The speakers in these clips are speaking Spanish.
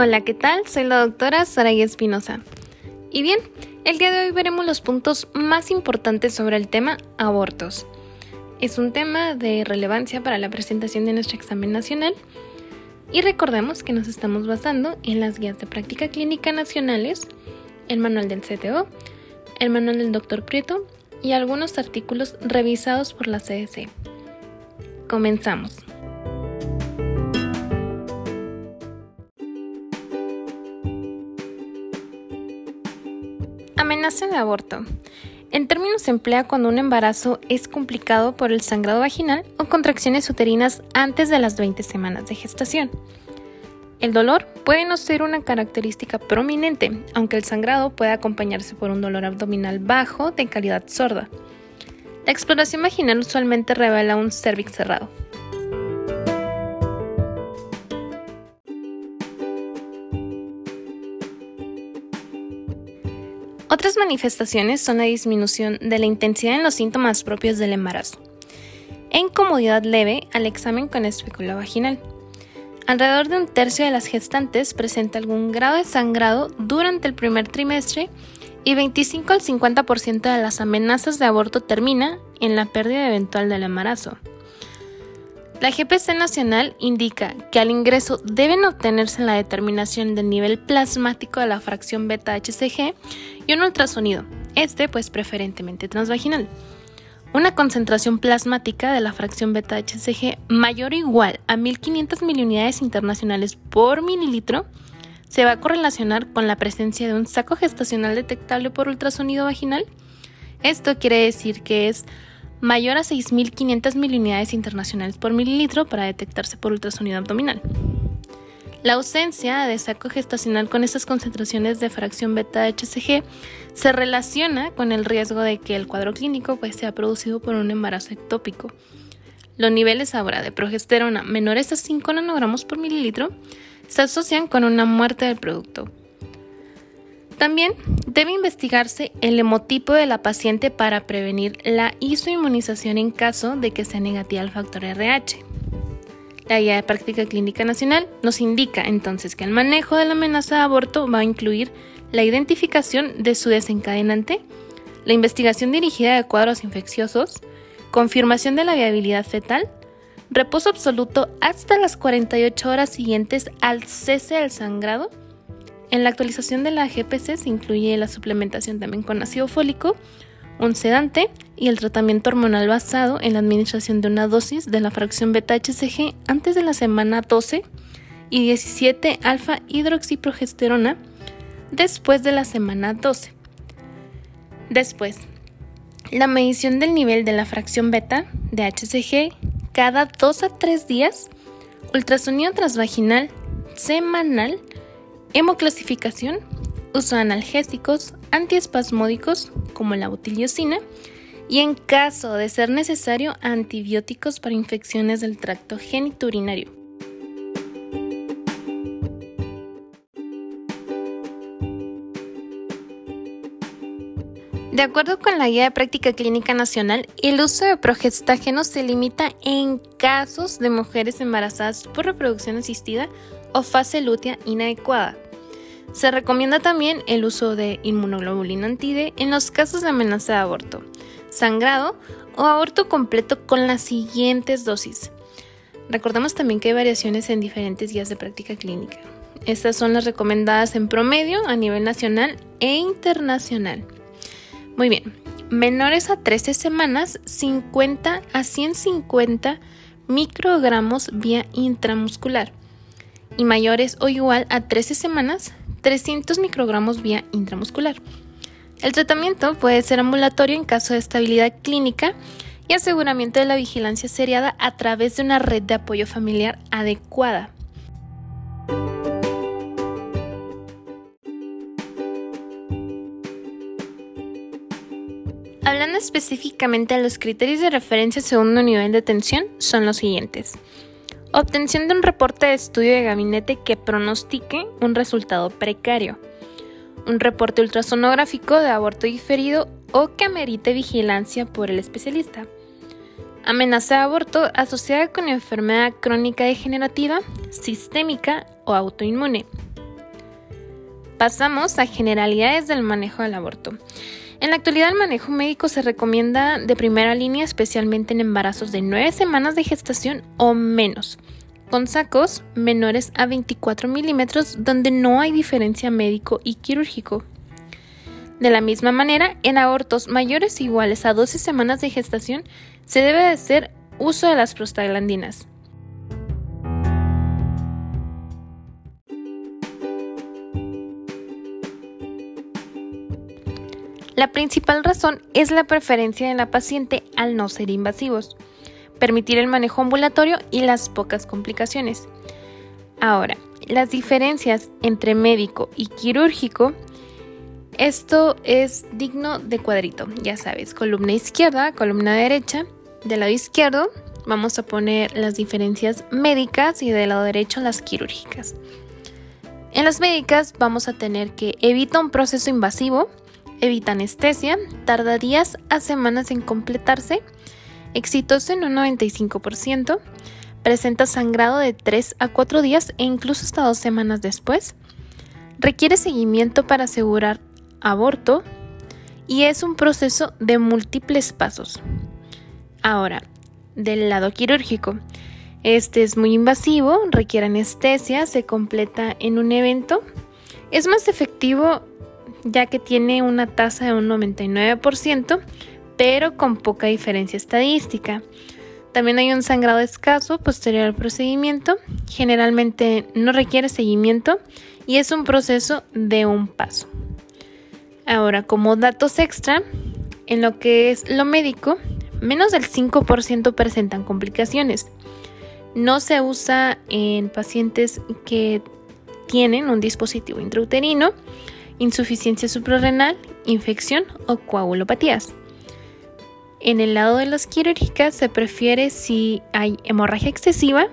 Hola, ¿qué tal? Soy la doctora Saraya Espinosa. Y bien, el día de hoy veremos los puntos más importantes sobre el tema abortos. Es un tema de relevancia para la presentación de nuestro examen nacional y recordemos que nos estamos basando en las guías de práctica clínica nacionales, el manual del CTO, el manual del Dr. Prieto y algunos artículos revisados por la CDC. Comenzamos. Amenaza de aborto. En términos se emplea cuando un embarazo es complicado por el sangrado vaginal o contracciones uterinas antes de las 20 semanas de gestación. El dolor puede no ser una característica prominente, aunque el sangrado puede acompañarse por un dolor abdominal bajo de calidad sorda. La exploración vaginal usualmente revela un cervix cerrado. Otras manifestaciones son la disminución de la intensidad en los síntomas propios del embarazo e incomodidad leve al examen con espécula vaginal. Alrededor de un tercio de las gestantes presenta algún grado de sangrado durante el primer trimestre y 25 al 50% de las amenazas de aborto termina en la pérdida eventual del embarazo. La GPC nacional indica que al ingreso deben obtenerse la determinación del nivel plasmático de la fracción beta-HCG y un ultrasonido, este pues preferentemente transvaginal. Una concentración plasmática de la fracción beta-HCG mayor o igual a 1500 miliunidades internacionales por mililitro se va a correlacionar con la presencia de un saco gestacional detectable por ultrasonido vaginal. Esto quiere decir que es mayor a 6.500 miliunidades internacionales por mililitro para detectarse por ultrasonido abdominal. La ausencia de saco gestacional con esas concentraciones de fracción beta-HCG se relaciona con el riesgo de que el cuadro clínico pues, sea producido por un embarazo ectópico. Los niveles ahora de progesterona menores a 5 nanogramos por mililitro se asocian con una muerte del producto, también debe investigarse el hemotipo de la paciente para prevenir la isoinmunización en caso de que sea negativa al factor RH. La guía de práctica clínica nacional nos indica entonces que el manejo de la amenaza de aborto va a incluir la identificación de su desencadenante, la investigación dirigida de cuadros infecciosos, confirmación de la viabilidad fetal, reposo absoluto hasta las 48 horas siguientes al cese del sangrado, en la actualización de la GPC se incluye la suplementación también con ácido fólico, un sedante y el tratamiento hormonal basado en la administración de una dosis de la fracción beta-HCG antes de la semana 12 y 17 alfa hidroxiprogesterona después de la semana 12. Después, la medición del nivel de la fracción beta de HCG cada 2 a 3 días, ultrasonido transvaginal semanal Hemoclasificación, uso de analgésicos, antiespasmódicos como la butiliocina y en caso de ser necesario antibióticos para infecciones del tracto geniturinario. De acuerdo con la Guía de Práctica Clínica Nacional, el uso de progestágeno se limita en casos de mujeres embarazadas por reproducción asistida o fase lútea inadecuada. Se recomienda también el uso de inmunoglobulina antide en los casos de amenaza de aborto, sangrado o aborto completo con las siguientes dosis. Recordemos también que hay variaciones en diferentes guías de práctica clínica. Estas son las recomendadas en promedio a nivel nacional e internacional. Muy bien, menores a 13 semanas, 50 a 150 microgramos vía intramuscular y mayores o igual a 13 semanas, 300 microgramos vía intramuscular. El tratamiento puede ser ambulatorio en caso de estabilidad clínica y aseguramiento de la vigilancia seriada a través de una red de apoyo familiar adecuada. Hablando específicamente de los criterios de referencia segundo nivel de tensión, son los siguientes. Obtención de un reporte de estudio de gabinete que pronostique un resultado precario. Un reporte ultrasonográfico de aborto diferido o que amerite vigilancia por el especialista. Amenaza de aborto asociada con enfermedad crónica degenerativa, sistémica o autoinmune. Pasamos a generalidades del manejo del aborto. En la actualidad el manejo médico se recomienda de primera línea especialmente en embarazos de 9 semanas de gestación o menos, con sacos menores a 24 milímetros donde no hay diferencia médico y quirúrgico. De la misma manera, en abortos mayores o iguales a 12 semanas de gestación se debe de hacer uso de las prostaglandinas. La principal razón es la preferencia de la paciente al no ser invasivos, permitir el manejo ambulatorio y las pocas complicaciones. Ahora, las diferencias entre médico y quirúrgico, esto es digno de cuadrito, ya sabes, columna izquierda, columna derecha, del lado izquierdo vamos a poner las diferencias médicas y del lado derecho las quirúrgicas. En las médicas vamos a tener que evita un proceso invasivo, evita anestesia, tarda días a semanas en completarse, exitoso en un 95%, presenta sangrado de 3 a 4 días e incluso hasta 2 semanas después, requiere seguimiento para asegurar aborto y es un proceso de múltiples pasos. Ahora, del lado quirúrgico, este es muy invasivo, requiere anestesia, se completa en un evento, es más efectivo ya que tiene una tasa de un 99%, pero con poca diferencia estadística. También hay un sangrado escaso posterior al procedimiento, generalmente no requiere seguimiento y es un proceso de un paso. Ahora, como datos extra, en lo que es lo médico, menos del 5% presentan complicaciones. No se usa en pacientes que tienen un dispositivo intrauterino insuficiencia suprarrenal, infección o coagulopatías. En el lado de las quirúrgicas se prefiere si hay hemorragia excesiva,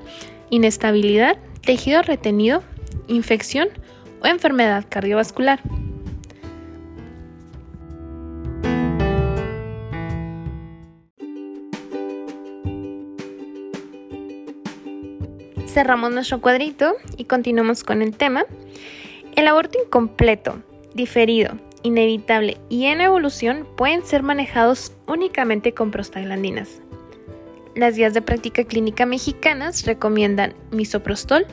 inestabilidad, tejido retenido, infección o enfermedad cardiovascular. Cerramos nuestro cuadrito y continuamos con el tema. El aborto incompleto diferido, inevitable y en evolución pueden ser manejados únicamente con prostaglandinas. Las guías de práctica clínica mexicanas recomiendan misoprostol,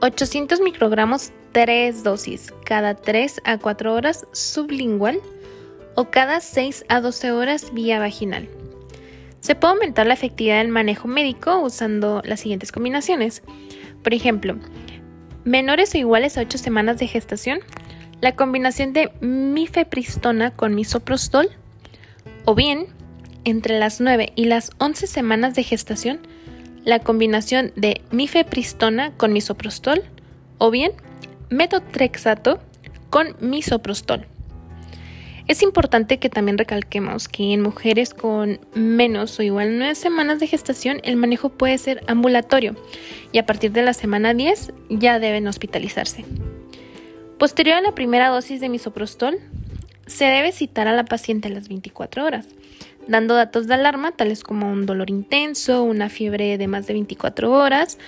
800 microgramos 3 dosis cada 3 a 4 horas sublingual o cada 6 a 12 horas vía vaginal. Se puede aumentar la efectividad del manejo médico usando las siguientes combinaciones. Por ejemplo, menores o iguales a 8 semanas de gestación, la combinación de mifepristona con misoprostol o bien entre las 9 y las 11 semanas de gestación la combinación de mifepristona con misoprostol o bien metotrexato con misoprostol. Es importante que también recalquemos que en mujeres con menos o igual 9 semanas de gestación el manejo puede ser ambulatorio y a partir de la semana 10 ya deben hospitalizarse. Posterior a la primera dosis de misoprostol, se debe citar a la paciente a las 24 horas, dando datos de alarma tales como un dolor intenso, una fiebre de más de 24 horas,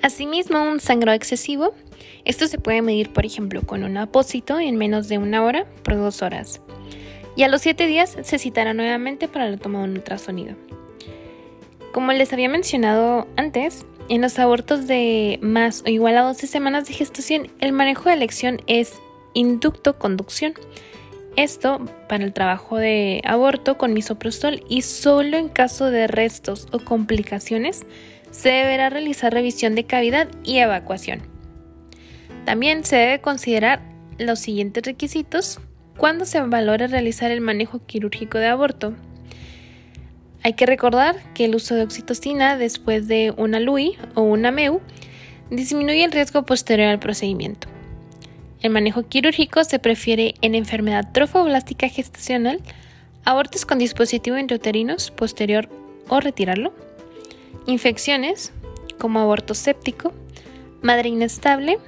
Asimismo, un sangrado excesivo. Esto se puede medir, por ejemplo, con un apósito en menos de una hora por dos horas y a los 7 días se citará nuevamente para la toma de un ultrasonido. Como les había mencionado antes, en los abortos de más o igual a 12 semanas de gestación, el manejo de elección es inducto-conducción. Esto para el trabajo de aborto con misoprostol y solo en caso de restos o complicaciones se deberá realizar revisión de cavidad y evacuación. También se debe considerar los siguientes requisitos ¿Cuándo se valora realizar el manejo quirúrgico de aborto? Hay que recordar que el uso de oxitocina después de una LUI o una MEU disminuye el riesgo posterior al procedimiento. El manejo quirúrgico se prefiere en enfermedad trofoblástica gestacional, abortos con dispositivo intrauterinos posterior o retirarlo, infecciones como aborto séptico, madre inestable,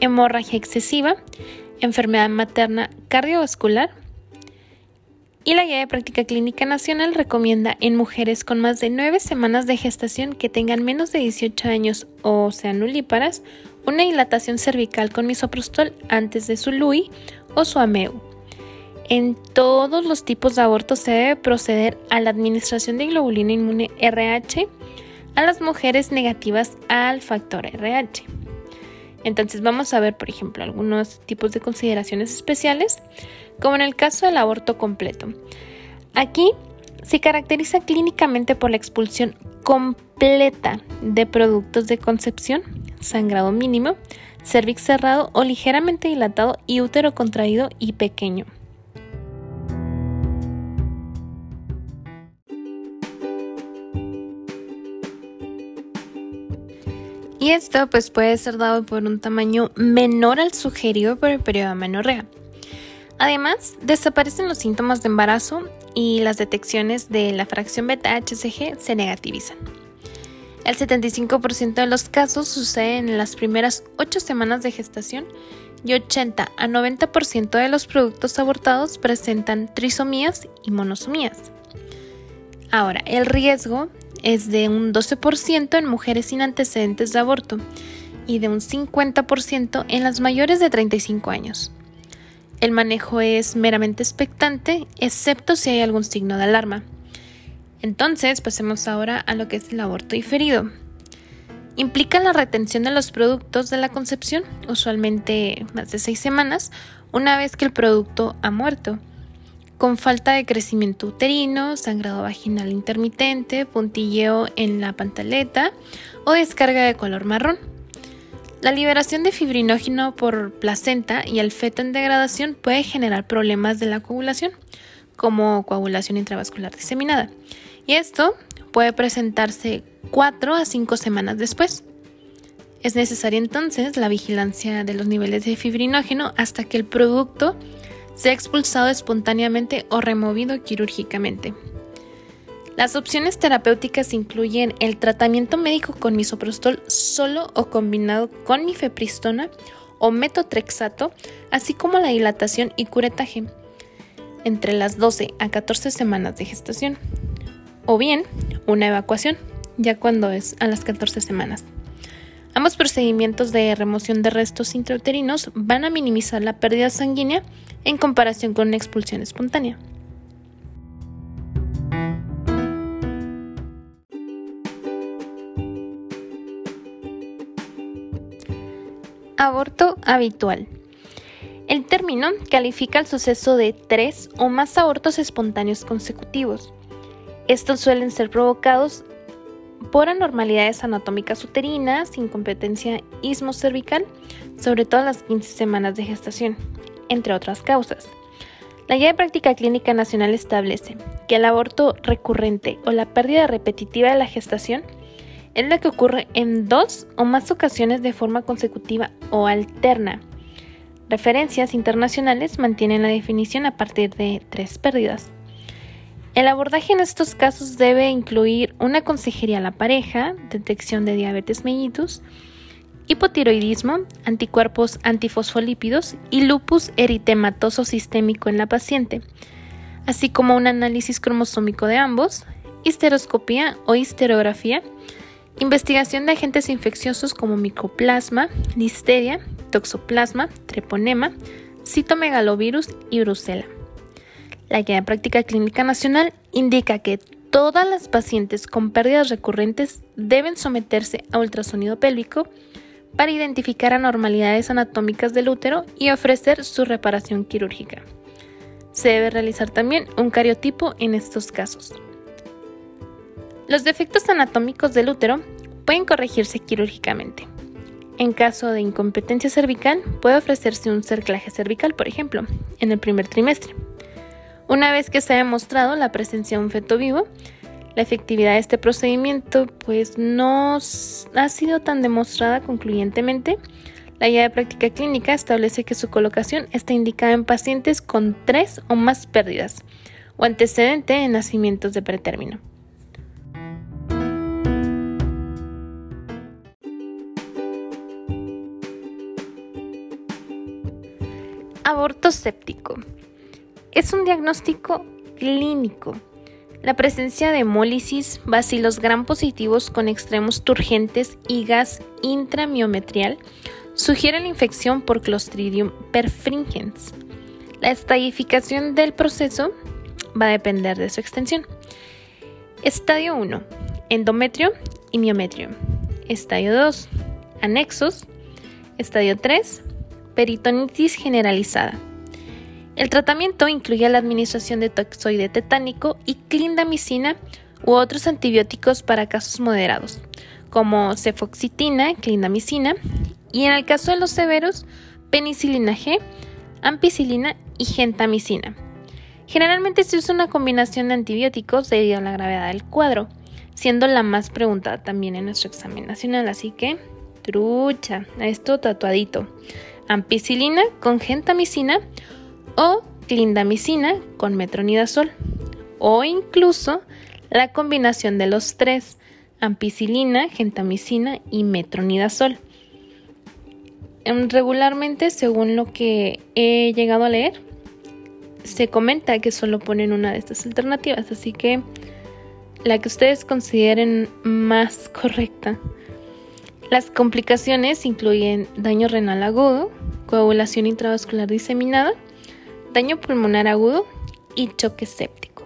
hemorragia excesiva, enfermedad materna cardiovascular y la Guía de Práctica Clínica Nacional recomienda en mujeres con más de 9 semanas de gestación que tengan menos de 18 años o sean nulíparas una dilatación cervical con misoprostol antes de su LUI o su AMEU. En todos los tipos de aborto se debe proceder a la administración de globulina inmune RH a las mujeres negativas al factor RH. Entonces vamos a ver, por ejemplo, algunos tipos de consideraciones especiales, como en el caso del aborto completo. Aquí se caracteriza clínicamente por la expulsión completa de productos de concepción, sangrado mínimo, cervix cerrado o ligeramente dilatado y útero contraído y pequeño. Y esto pues puede ser dado por un tamaño menor al sugerido por el periodo de amenorrea. Además, desaparecen los síntomas de embarazo y las detecciones de la fracción beta-HCG se negativizan. El 75% de los casos suceden en las primeras 8 semanas de gestación y 80 a 90% de los productos abortados presentan trisomías y monosomías. Ahora, el riesgo es de un 12% en mujeres sin antecedentes de aborto y de un 50% en las mayores de 35 años. El manejo es meramente expectante, excepto si hay algún signo de alarma. Entonces, pasemos ahora a lo que es el aborto diferido. Implica la retención de los productos de la concepción, usualmente más de 6 semanas, una vez que el producto ha muerto con falta de crecimiento uterino, sangrado vaginal intermitente, puntilleo en la pantaleta o descarga de color marrón. La liberación de fibrinógeno por placenta y el feto en degradación puede generar problemas de la coagulación, como coagulación intravascular diseminada, y esto puede presentarse 4 a 5 semanas después. Es necesaria entonces la vigilancia de los niveles de fibrinógeno hasta que el producto sea expulsado espontáneamente o removido quirúrgicamente. Las opciones terapéuticas incluyen el tratamiento médico con misoprostol solo o combinado con mifepristona o metotrexato, así como la dilatación y curetaje entre las 12 a 14 semanas de gestación, o bien una evacuación, ya cuando es a las 14 semanas. Ambos procedimientos de remoción de restos intrauterinos van a minimizar la pérdida sanguínea en comparación con una expulsión espontánea. Aborto habitual. El término califica el suceso de tres o más abortos espontáneos consecutivos. Estos suelen ser provocados por anormalidades anatómicas uterinas, incompetencia ismocervical, sobre todo las 15 semanas de gestación, entre otras causas. La Guía de Práctica Clínica Nacional establece que el aborto recurrente o la pérdida repetitiva de la gestación es la que ocurre en dos o más ocasiones de forma consecutiva o alterna. Referencias internacionales mantienen la definición a partir de tres pérdidas. El abordaje en estos casos debe incluir una consejería a la pareja, detección de diabetes mellitus, hipotiroidismo, anticuerpos antifosfolípidos y lupus eritematoso sistémico en la paciente, así como un análisis cromosómico de ambos, histeroscopía o histerografía, investigación de agentes infecciosos como micoplasma, listeria, toxoplasma, treponema, citomegalovirus y brucela. La Guía de Práctica Clínica Nacional indica que todas las pacientes con pérdidas recurrentes deben someterse a ultrasonido pélvico para identificar anormalidades anatómicas del útero y ofrecer su reparación quirúrgica. Se debe realizar también un cariotipo en estos casos. Los defectos anatómicos del útero pueden corregirse quirúrgicamente. En caso de incompetencia cervical, puede ofrecerse un cerclaje cervical, por ejemplo, en el primer trimestre. Una vez que se ha demostrado la presencia de un feto vivo, la efectividad de este procedimiento pues no ha sido tan demostrada concluyentemente. La guía de práctica clínica establece que su colocación está indicada en pacientes con tres o más pérdidas o antecedente de nacimientos de pretérmino. Aborto séptico. Es un diagnóstico clínico. La presencia de hemólisis, bacilos gram positivos con extremos turgentes y gas intramiometrial sugiere la infección por Clostridium perfringens. La estadificación del proceso va a depender de su extensión. Estadio 1, endometrio y miometrio. Estadio 2, anexos. Estadio 3, peritonitis generalizada. El tratamiento incluye la administración de toxoide tetánico y clindamicina u otros antibióticos para casos moderados, como cefoxitina, clindamicina y en el caso de los severos, penicilina G, ampicilina y gentamicina. Generalmente se usa una combinación de antibióticos debido a la gravedad del cuadro, siendo la más preguntada también en nuestro examen nacional, así que trucha, esto tatuadito. Ampicilina con gentamicina o clindamicina con metronidazol o incluso la combinación de los tres, ampicilina, gentamicina y metronidazol. Em, regularmente, según lo que he llegado a leer, se comenta que solo ponen una de estas alternativas, así que la que ustedes consideren más correcta. Las complicaciones incluyen daño renal agudo, coagulación intravascular diseminada, daño pulmonar agudo y choque séptico.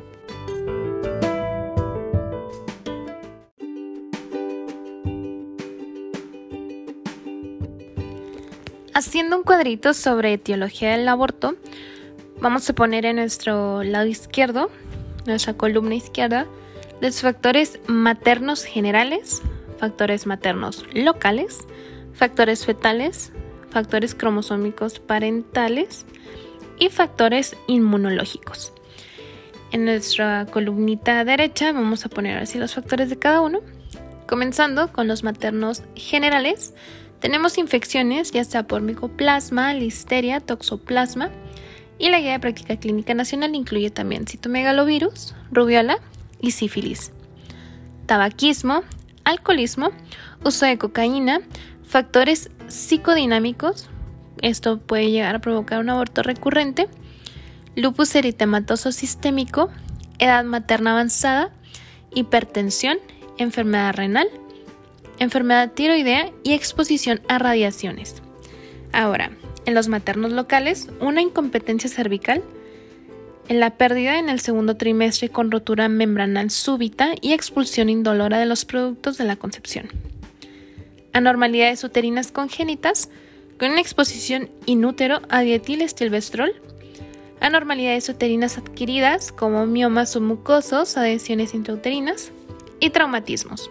Haciendo un cuadrito sobre etiología del aborto, vamos a poner en nuestro lado izquierdo, nuestra columna izquierda, los factores maternos generales, factores maternos locales, factores fetales, factores cromosómicos parentales, y factores inmunológicos. En nuestra columnita derecha vamos a poner así los factores de cada uno. Comenzando con los maternos generales, tenemos infecciones ya sea por micoplasma, listeria, toxoplasma y la guía de práctica clínica nacional incluye también citomegalovirus, rubiola y sífilis. Tabaquismo, alcoholismo, uso de cocaína, factores psicodinámicos, esto puede llegar a provocar un aborto recurrente, lupus eritematoso sistémico, edad materna avanzada, hipertensión, enfermedad renal, enfermedad tiroidea y exposición a radiaciones. Ahora, en los maternos locales, una incompetencia cervical, en la pérdida en el segundo trimestre con rotura membranal súbita y expulsión indolora de los productos de la concepción. Anormalidades uterinas congénitas, con una exposición inútero a dietilestilbestrol, anormalidades uterinas adquiridas como miomas o mucosos, adhesiones intrauterinas y traumatismos.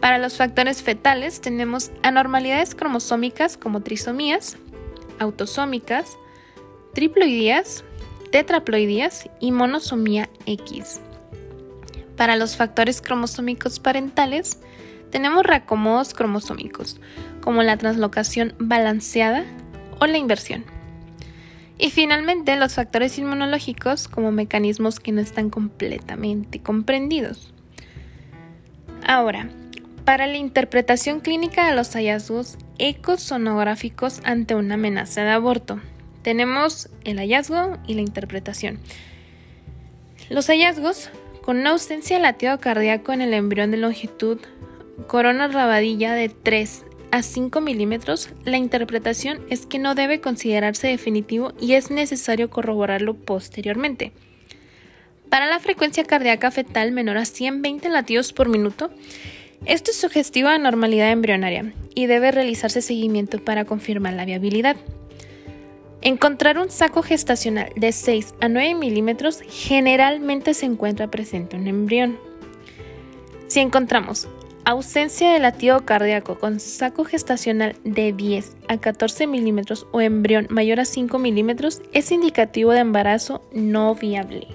Para los factores fetales tenemos anormalidades cromosómicas como trisomías, autosómicas, triploidías, tetraploidías y monosomía X. Para los factores cromosómicos parentales tenemos reacomodos cromosómicos, como la translocación balanceada o la inversión. Y finalmente los factores inmunológicos como mecanismos que no están completamente comprendidos. Ahora, para la interpretación clínica de los hallazgos ecosonográficos ante una amenaza de aborto, tenemos el hallazgo y la interpretación. Los hallazgos con una ausencia de latido cardíaco en el embrión de longitud corona rabadilla de 3 a 5 milímetros, la interpretación es que no debe considerarse definitivo y es necesario corroborarlo posteriormente. Para la frecuencia cardíaca fetal menor a 120 latidos por minuto, esto es sugestiva a normalidad embrionaria y debe realizarse seguimiento para confirmar la viabilidad. Encontrar un saco gestacional de 6 a 9 milímetros generalmente se encuentra presente en un embrión. Si encontramos Ausencia de latido cardíaco con saco gestacional de 10 a 14 milímetros o embrión mayor a 5 milímetros es indicativo de embarazo no viable.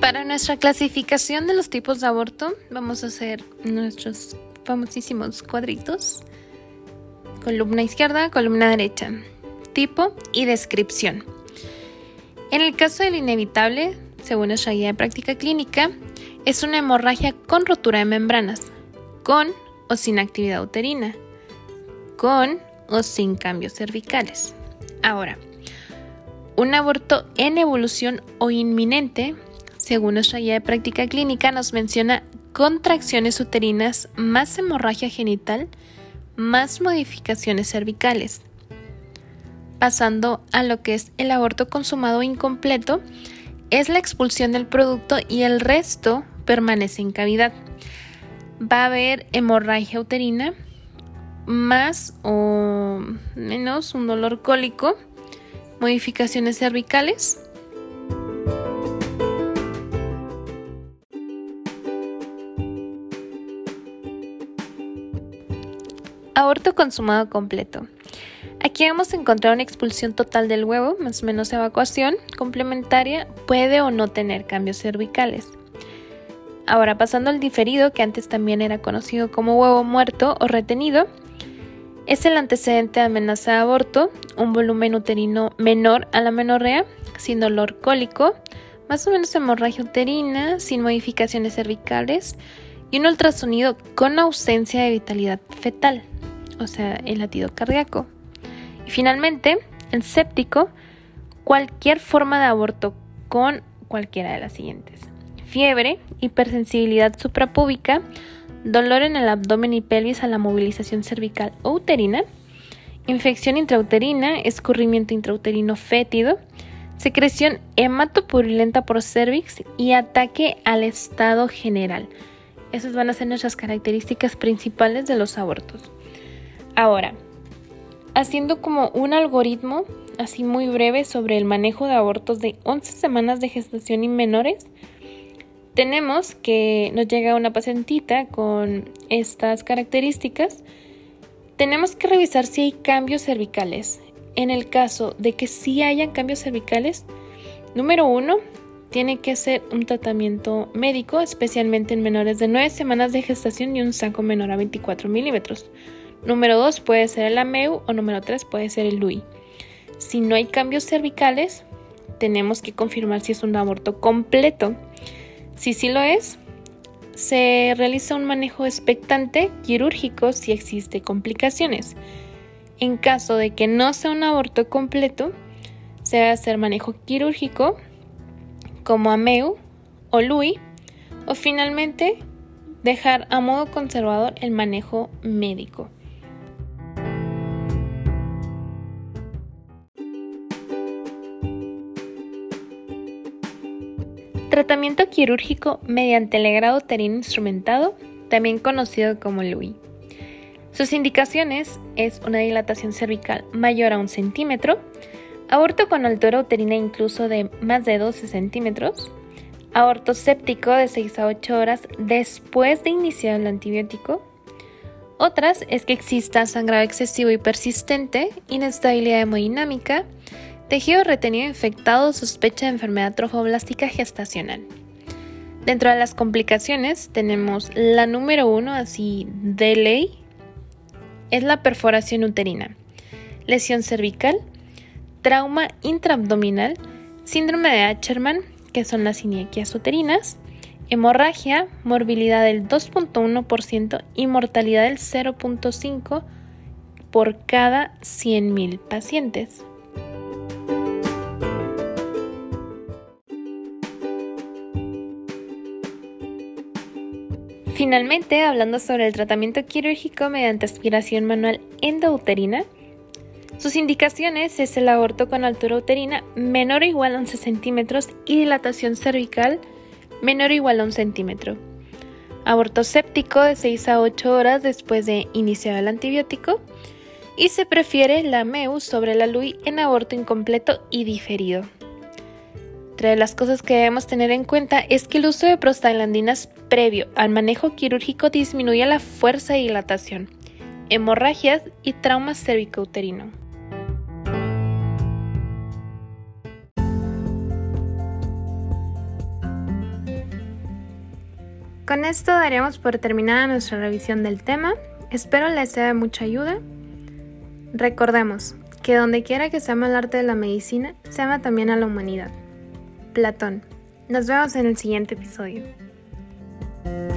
Para nuestra clasificación de los tipos de aborto, vamos a hacer nuestros famosísimos cuadritos. Columna izquierda, columna derecha. Tipo y descripción. En el caso del inevitable, según nuestra guía de práctica clínica, es una hemorragia con rotura de membranas, con o sin actividad uterina, con o sin cambios cervicales. Ahora, un aborto en evolución o inminente, según nuestra guía de práctica clínica, nos menciona contracciones uterinas más hemorragia genital más modificaciones cervicales. Pasando a lo que es el aborto consumado incompleto, es la expulsión del producto y el resto permanece en cavidad. Va a haber hemorragia uterina, más o menos un dolor cólico, modificaciones cervicales, Aborto consumado completo. Aquí vamos a encontrar una expulsión total del huevo, más o menos evacuación complementaria, puede o no tener cambios cervicales. Ahora pasando al diferido, que antes también era conocido como huevo muerto o retenido, es el antecedente de amenaza de aborto, un volumen uterino menor a la menorrea, sin dolor cólico, más o menos hemorragia uterina, sin modificaciones cervicales y un ultrasonido con ausencia de vitalidad fetal o sea, el latido cardíaco. Y finalmente, el séptico, cualquier forma de aborto con cualquiera de las siguientes. Fiebre, hipersensibilidad suprapúbica, dolor en el abdomen y pelvis a la movilización cervical o uterina, infección intrauterina, escurrimiento intrauterino fétido, secreción hematopurulenta por cervix y ataque al estado general. Esas van a ser nuestras características principales de los abortos. Ahora, haciendo como un algoritmo así muy breve sobre el manejo de abortos de 11 semanas de gestación y menores, tenemos que nos llega una pacientita con estas características. Tenemos que revisar si hay cambios cervicales. En el caso de que sí hayan cambios cervicales, número uno, tiene que ser un tratamiento médico, especialmente en menores de 9 semanas de gestación y un saco menor a 24 milímetros. Número 2 puede ser el AMEU o número 3 puede ser el LUI. Si no hay cambios cervicales, tenemos que confirmar si es un aborto completo. Si sí lo es, se realiza un manejo expectante quirúrgico si existe complicaciones. En caso de que no sea un aborto completo, se debe hacer manejo quirúrgico como AMEU o LUI o finalmente dejar a modo conservador el manejo médico. Tratamiento quirúrgico mediante legrado uterino instrumentado, también conocido como LUI. Sus indicaciones es una dilatación cervical mayor a un centímetro, aborto con altura uterina incluso de más de 12 centímetros, aborto séptico de 6 a 8 horas después de iniciar el antibiótico. Otras es que exista sangrado excesivo y persistente, inestabilidad hemodinámica, Tejido retenido infectado sospecha de enfermedad trofoblástica gestacional. Dentro de las complicaciones tenemos la número uno, así de ley, es la perforación uterina, lesión cervical, trauma intraabdominal, síndrome de Acherman, que son las iniequias uterinas, hemorragia, morbilidad del 2.1% y mortalidad del 0.5% por cada 100.000 pacientes. Finalmente, hablando sobre el tratamiento quirúrgico mediante aspiración manual endouterina, sus indicaciones es el aborto con altura uterina menor o igual a 11 centímetros y dilatación cervical menor o igual a 1 centímetro. Aborto séptico de 6 a 8 horas después de iniciar el antibiótico y se prefiere la MEU sobre la LUI en aborto incompleto y diferido. Otra las cosas que debemos tener en cuenta es que el uso de prostaglandinas previo al manejo quirúrgico disminuye la fuerza de dilatación, hemorragias y trauma cervicouterino. Con esto daríamos por terminada nuestra revisión del tema. Espero les sea de mucha ayuda. Recordemos que donde quiera que se ama el arte de la medicina, se ama también a la humanidad. Platón. Nos vemos en el siguiente episodio. thank you